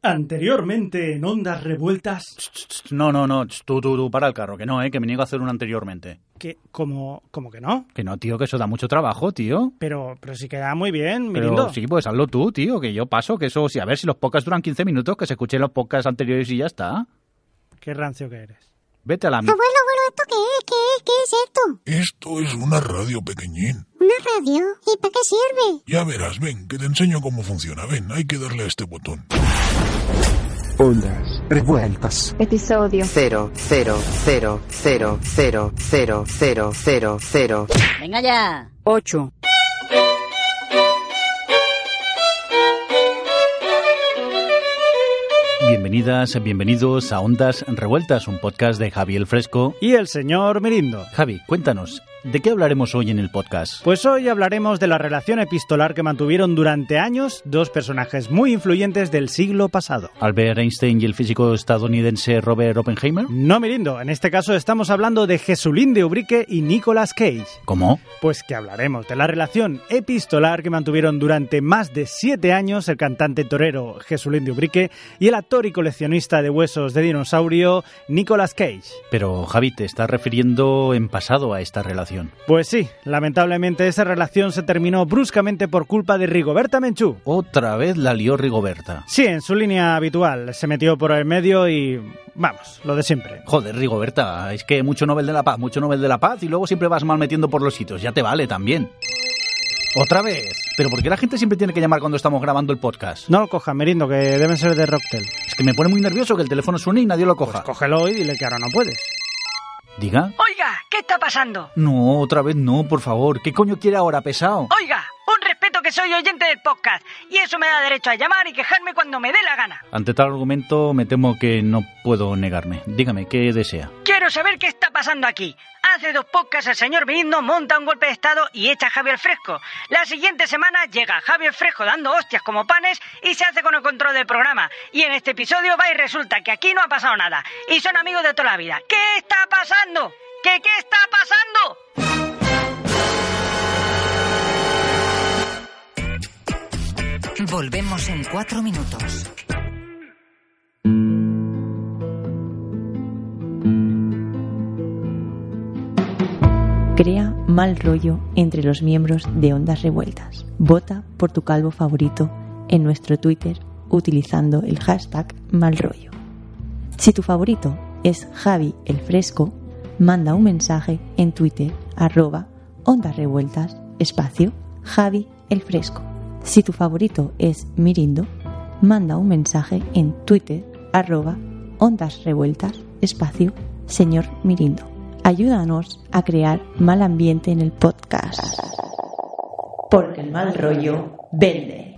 Anteriormente en Ondas Revueltas. No, no, no, tú, tú, tú, para el carro, que no, eh, que me niego a hacer un anteriormente. Que, como, como que no. Que no, tío, que eso da mucho trabajo, tío. Pero, pero sí queda muy bien, Pero Mirindo. sí, pues hazlo tú, tío, que yo paso, que eso, sí, a ver si los podcasts duran 15 minutos, que se escuchen los podcasts anteriores y ya está. Qué rancio que eres. Vete a la... mi- Abuelo, abuelo, ¿esto qué es? ¿Qué es? ¿Qué es esto? Esto es una radio pequeñín. ¿Una radio? ¿Y para qué sirve? Ya verás, ven, que te enseño cómo funciona. Ven, hay que darle a este botón. Ondas revueltas. Episodio 0, 0, 0, 0, 0, 0, 0, 0, 0. Venga ya. 8. Bienvenidas, bienvenidos a Ondas Revueltas, un podcast de Javier Fresco y el señor Mirindo. Javi, cuéntanos, ¿de qué hablaremos hoy en el podcast? Pues hoy hablaremos de la relación epistolar que mantuvieron durante años dos personajes muy influyentes del siglo pasado. ¿Albert Einstein y el físico estadounidense Robert Oppenheimer? No, Mirindo, en este caso estamos hablando de Jesulín de Ubrique y Nicolas Cage. ¿Cómo? Pues que hablaremos de la relación epistolar que mantuvieron durante más de siete años el cantante torero Jesulín de Ubrique y el actor y coleccionista de huesos de dinosaurio Nicolas Cage. Pero Javi, te estás refiriendo en pasado a esta relación. Pues sí, lamentablemente esa relación se terminó bruscamente por culpa de Rigoberta Menchú. Otra vez la lió Rigoberta. Sí, en su línea habitual, se metió por el medio y... vamos, lo de siempre. Joder, Rigoberta, es que mucho Nobel de la Paz, mucho Nobel de la Paz y luego siempre vas mal metiendo por los sitios, ya te vale también. Otra vez. Pero ¿por qué la gente siempre tiene que llamar cuando estamos grabando el podcast? No lo coja, Merindo, que deben ser de Rocktel. Es que me pone muy nervioso que el teléfono suene y nadie lo coja. Pues cógelo y dile que ahora no puedes. Diga. Oiga, ¿qué está pasando? No, otra vez no, por favor. ¿Qué coño quiere ahora, pesado? Oiga, un respeto que soy oyente del podcast y eso me da derecho a llamar y quejarme cuando me dé la gana. Ante tal argumento me temo que no puedo negarme. Dígame, ¿qué desea? Quiero saber qué está pasando aquí. Hace dos podcasts el señor Benigno monta un golpe de estado y echa a Javier Fresco. La siguiente semana llega Javier Fresco dando hostias como panes y se hace con el control del programa. Y en este episodio va y resulta que aquí no ha pasado nada. Y son amigos de toda la vida. ¿Qué está pasando? ¿Qué qué está pasando? Volvemos en cuatro minutos. Crea mal rollo entre los miembros de Ondas Revueltas. Vota por tu calvo favorito en nuestro Twitter utilizando el hashtag malrollo. Si tu favorito es Javi el Fresco, manda un mensaje en Twitter arroba Ondas Revueltas espacio Javi el Fresco. Si tu favorito es Mirindo, manda un mensaje en Twitter arroba Ondas Revueltas espacio Señor Mirindo. Ayúdanos a crear mal ambiente en el podcast. Porque el mal rollo vende.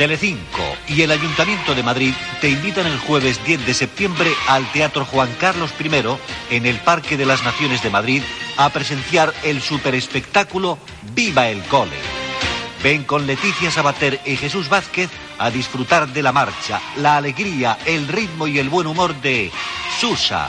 Telecinco y el Ayuntamiento de Madrid te invitan el jueves 10 de septiembre al Teatro Juan Carlos I en el Parque de las Naciones de Madrid a presenciar el superespectáculo Viva el Cole. Ven con Leticia Sabater y Jesús Vázquez a disfrutar de la marcha, la alegría, el ritmo y el buen humor de Susa,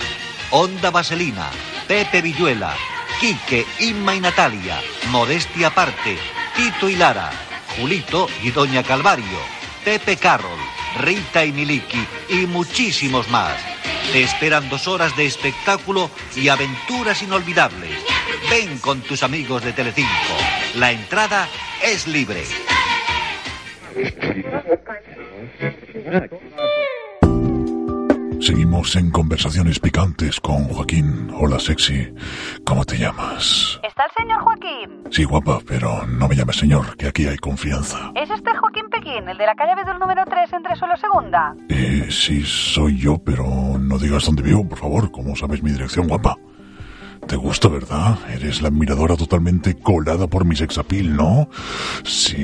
Onda Vaselina, Pepe Villuela, Quique, Inma y Natalia, Modestia Aparte, Tito y Lara, Julito y Doña Calvario, Pepe Carroll, Rita y Miliki y muchísimos más. Te esperan dos horas de espectáculo y aventuras inolvidables. Ven con tus amigos de Telecinco. La entrada es libre. Seguimos en conversaciones picantes con Joaquín. Hola, sexy. ¿Cómo te llamas? ¿Está el señor Joaquín? Sí, guapa, pero no me llames señor, que aquí hay confianza. ¿Es este Joaquín Pequín, el de la calle Bedul número 3 entre suelo segunda? Eh, sí, soy yo, pero no digas dónde vivo, por favor. ¿Cómo sabes mi dirección, guapa? Te gusta, ¿verdad? Eres la admiradora totalmente colada por mi sexapil, ¿no? Sí.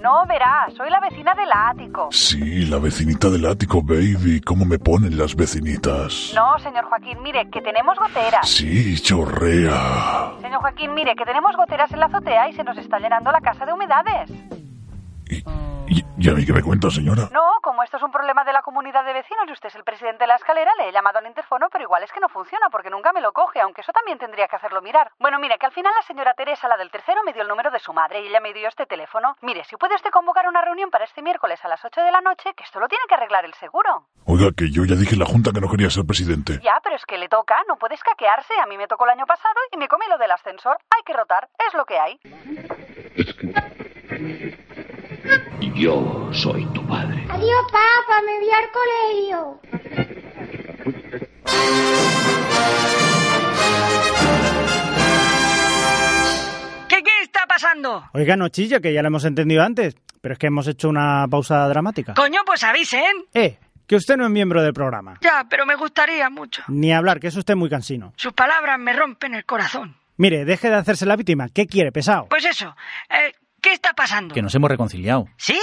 No, verás, soy la vecina del ático. Sí, la vecinita del ático, baby. ¿Cómo me ponen las vecinitas? No, señor Joaquín, mire, que tenemos goteras. Sí, chorrea. Señor Joaquín, mire, que tenemos goteras en la azotea y se nos está llenando la casa de humedades. ¿Y, y a mí qué me cuenta, señora? No, como esto es un problema de la comunidad de vecinos y usted es el presidente de la escalera, le he llamado al interfono, pero igual es que no funciona porque nunca me lo coge, aunque eso también tendría que hacerlo mirar. Bueno, mire, que al final la señora Teresa, la del tercero, me dio el número de su madre y ella me dio este teléfono. Mire, si puede usted convocar una reunión para este miércoles a las 8 de la noche, que esto lo tiene que arreglar el seguro. Oiga, que yo ya dije en la junta que no quería ser presidente. Ya, pero es que le toca, no puede escaquearse. A mí me tocó el año pasado y me comí lo del ascensor. Hay que rotar, es lo que hay. Yo soy tu padre. Adiós, papá, me voy al colegio. ¿Qué, qué está pasando? Oiga, no chilla, que ya lo hemos entendido antes, pero es que hemos hecho una pausa dramática. Coño, pues avisen. Eh, que usted no es miembro del programa. Ya, pero me gustaría mucho. Ni hablar, que es usted muy cansino. Sus palabras me rompen el corazón. Mire, deje de hacerse la víctima. ¿Qué quiere, pesado? Pues eso, eh, ¿qué está pasando? Que nos hemos reconciliado. ¿Sí?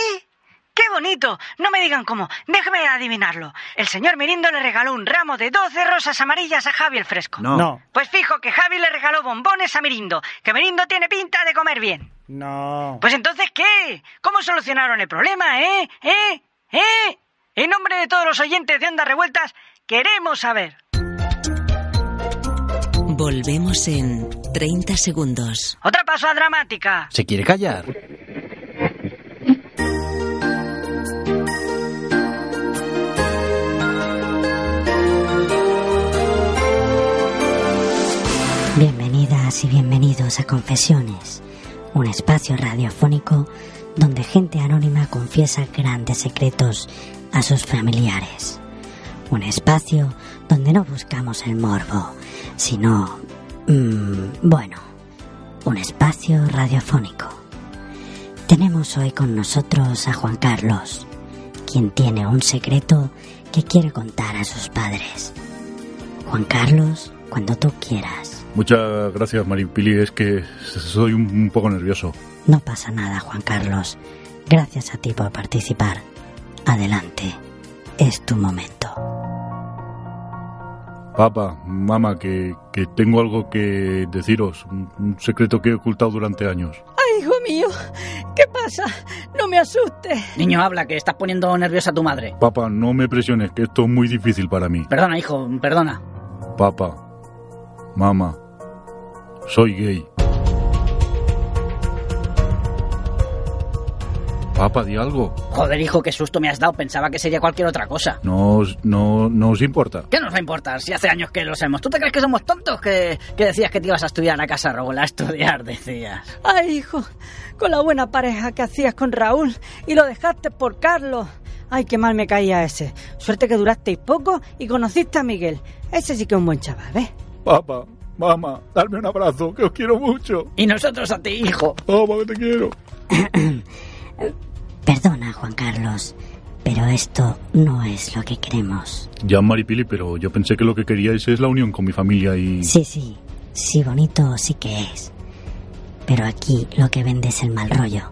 ¡Qué bonito! No me digan cómo. Déjeme adivinarlo. El señor Mirindo le regaló un ramo de 12 rosas amarillas a Javi el Fresco. No. No. Pues fijo que Javi le regaló bombones a Mirindo. Que Mirindo tiene pinta de comer bien. No. Pues entonces, ¿qué? ¿Cómo solucionaron el problema, eh? ¿Eh? ¿Eh? En nombre de todos los oyentes de Ondas Revueltas, queremos saber. Volvemos en 30 segundos. Otra pausa dramática. ¿Se quiere callar? Bienvenidas y bienvenidos a Confesiones, un espacio radiofónico donde gente anónima confiesa grandes secretos a sus familiares. Un espacio donde no buscamos el morbo, sino... mm, bueno, un espacio radiofónico. Tenemos hoy con nosotros a Juan Carlos, quien tiene un secreto que quiere contar a sus padres. Juan Carlos, cuando tú quieras. Muchas gracias, Maripili. Es que soy un, un poco nervioso. No pasa nada, Juan Carlos. Gracias a ti por participar. Adelante. Es tu momento. Papá, mamá, que, que tengo algo que deciros. Un, un secreto que he ocultado durante años. Ay, hijo mío, ¿qué pasa? No me asustes. Niño, habla, que estás poniendo nerviosa a tu madre. Papá, no me presiones, que esto es muy difícil para mí. Perdona, hijo, perdona. Papá, mamá, soy gay. Papá, di algo. Joder, hijo, qué susto me has dado. Pensaba que sería cualquier otra cosa. No, no, no os importa. ¿Qué nos va a importar si hace años que lo sabemos? ¿Tú te crees que somos tontos? Que, que decías que te ibas a estudiar a Casa Raúl, a estudiar, decías. Ay, hijo, con la buena pareja que hacías con Raúl y lo dejaste por Carlos. Ay, qué mal me caía ese. Suerte que durasteis poco y conociste a Miguel. Ese sí que es un buen chaval, ¿ves? Papá, mamá, darme un abrazo, que os quiero mucho. Y nosotros a ti, hijo. Papá, que te quiero. Perdona, Juan Carlos, pero esto no es lo que queremos. Ya, Maripili, pero yo pensé que lo que queríais es la unión con mi familia y... Sí, sí, sí bonito sí que es. Pero aquí lo que vende es el mal rollo.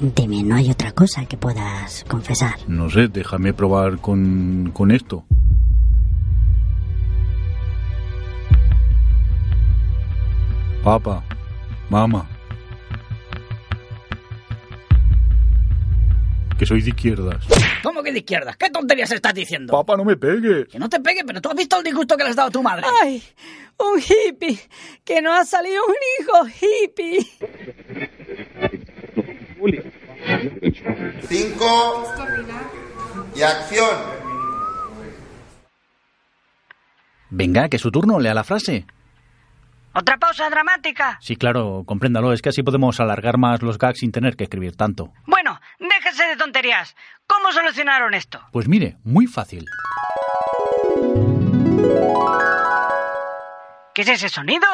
Dime, ¿no hay otra cosa que puedas confesar? No sé, déjame probar con, con esto. Papá, mamá. Que soy de izquierdas. ¿Cómo que de izquierdas? ¿Qué tonterías estás diciendo? Papá, no me pegues. Que no te pegue, pero tú has visto el disgusto que le has dado a tu madre. Ay, un hippie, que no ha salido un hijo hippie. Cinco y acción. Venga, que es su turno, lea la frase. ¿Otra pausa dramática? Sí, claro, compréndalo, es que así podemos alargar más los gags sin tener que escribir tanto. Bueno, de tonterías. ¿Cómo solucionaron esto? Pues mire, muy fácil. ¿Qué es ese sonido?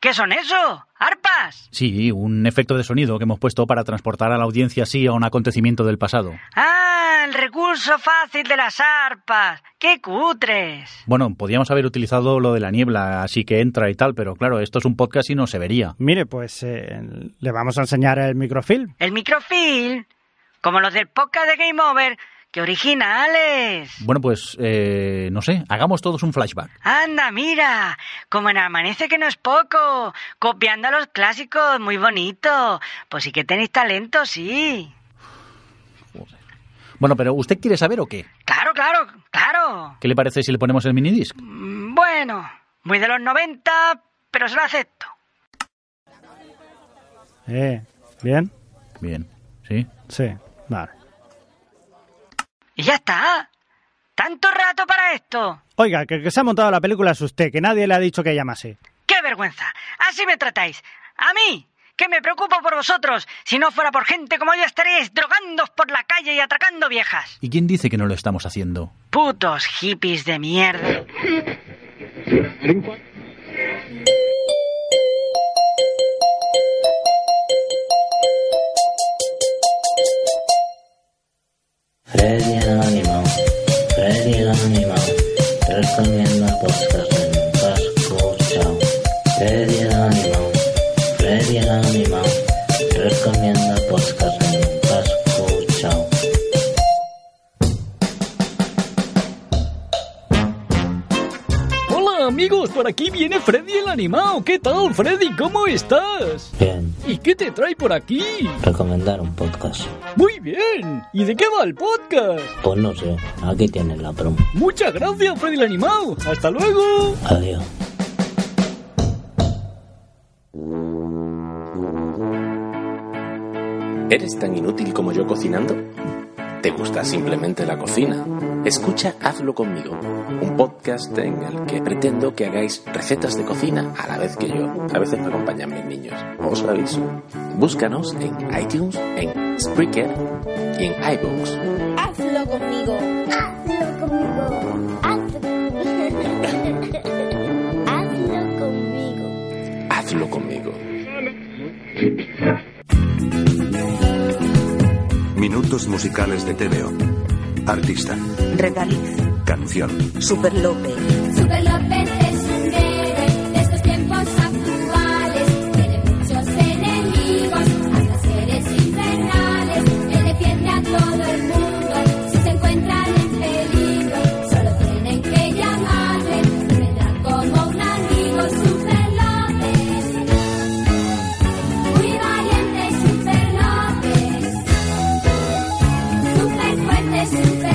¿Qué son eso? ¿Arpas? Sí, un efecto de sonido que hemos puesto para transportar a la audiencia así a un acontecimiento del pasado. Ah, el recurso fácil de las arpas. ¡Qué cutres! Bueno, podíamos haber utilizado lo de la niebla, así que entra y tal, pero claro, esto es un podcast y no se vería. Mire, pues eh, le vamos a enseñar el microfilm. El microfilm, como los del podcast de Game Over, ¡qué originales! Bueno, pues eh, no sé, hagamos todos un flashback. Anda, mira, como en Amanece que no es poco, copiando a los clásicos, muy bonito. Pues sí que tenéis talento, sí. Bueno, pero ¿usted quiere saber o qué? Claro, claro, claro. ¿Qué le parece si le ponemos el minidisc? Mm, Bueno, muy de los 90, pero se lo acepto. Eh, ¿bien? Bien, ¿sí? Sí, vale. Y ya está. ¿Tanto rato para esto? Oiga, que el que se ha montado la película es usted, que nadie le ha dicho que llamase. ¡Qué vergüenza! Así me tratáis. A mí, que me preocupo por vosotros. Si no fuera por gente como yo, estaréis drogándoos por la calle y atracando viejas. ¿Y quién dice que no lo estamos haciendo? Putos hippies de mierda. Freddy el animal, Freddy recomienda podcast en Pasco, chao. Freddy Pasco, chao. Hola amigos, por aquí viene Freddy el animado. ¿Qué tal, Freddy? ¿Cómo estás? Bien, ¿Y qué te trae por aquí? recomendar un podcast. Muy bien. ¿Y de qué va el podcast? Pues no sé, aquí tienes la promo. Muchas gracias, Freddy el animado. Hasta luego. Adiós. ¿Eres tan inútil como yo cocinando? ¿Te gusta simplemente la cocina? Escucha Hazlo conmigo, un podcast en el que pretendo que hagáis recetas de cocina a la vez que yo. A veces me acompañan mis niños, os aviso. Búscanos en iTunes, en Spreaker y en iBooks. Hazlo conmigo. Hazlo conmigo. Hazlo conmigo. Hazlo conmigo. Musicales de TVO. Artista. Regaliz. Canción. Super López. Super López Super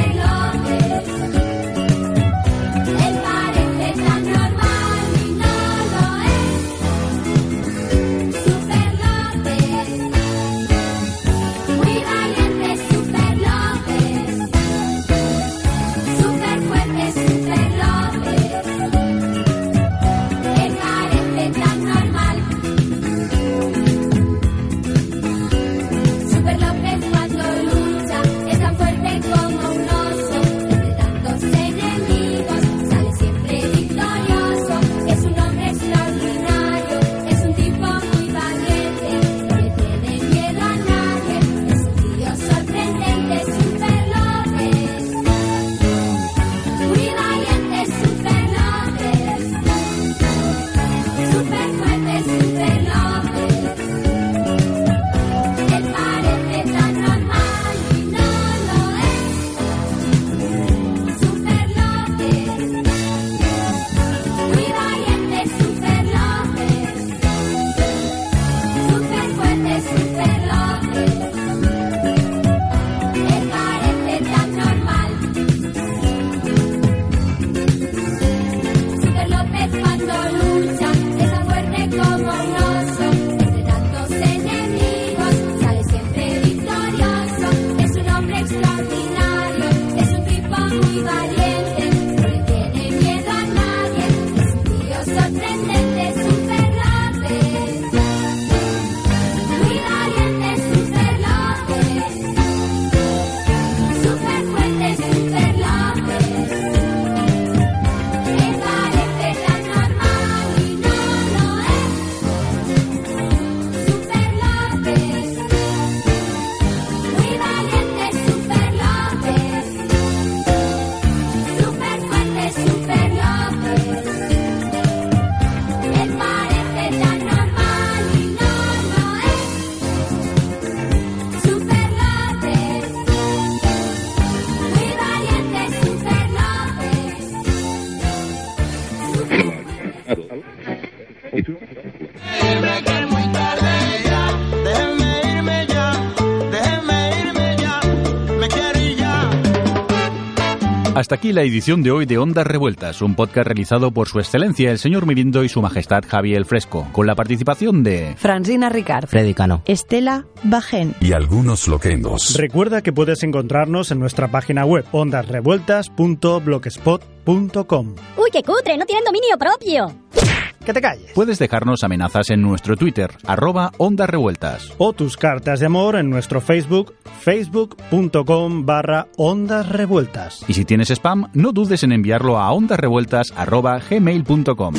Hasta aquí la edición de hoy de Ondas Revueltas, un podcast realizado por su excelencia el señor Mirindo y su majestad Javier el Fresco, con la participación de Francina Ricard, Freddy Cano. Estela Bajén. Y algunos loquendos. Recuerda que puedes encontrarnos en nuestra página web ondasrevueltas.blogspot.com. Uy, qué cutre, no tienen dominio propio. Que te calles. Puedes dejarnos amenazas en nuestro Twitter, arroba Ondas Revueltas. O tus cartas de amor en nuestro Facebook, facebook.com barra ondas revueltas. Y si tienes spam, no dudes en enviarlo a ondasrevueltas arroba gmail.com.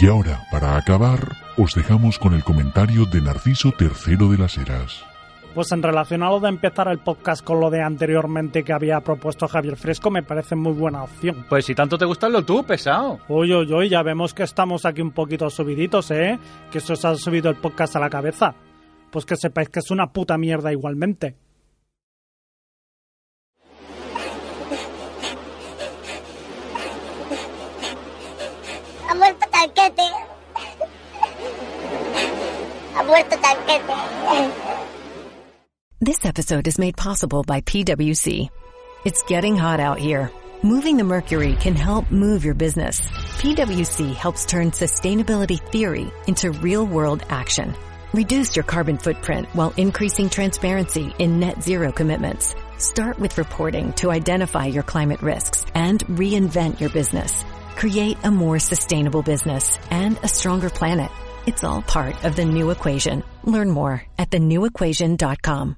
Y ahora, para acabar, os dejamos con el comentario de Narciso III de las Heras. Pues en relación a lo de empezar el podcast con lo de anteriormente que había propuesto Javier Fresco, me parece muy buena opción. Pues si tanto te gusta lo tú, pesado. Uy, uy, uy, ya vemos que estamos aquí un poquito subiditos, ¿eh? Que se os ha subido el podcast a la cabeza. Pues que sepáis que es una puta mierda igualmente. Ha muerto. This episode is made possible by PwC. It's getting hot out here. Moving the mercury can help move your business. PwC helps turn sustainability theory into real world action. Reduce your carbon footprint while increasing transparency in net zero commitments. Start with reporting to identify your climate risks and reinvent your business. Create a more sustainable business and a stronger planet. It's all part of the new equation. Learn more at thenewequation.com.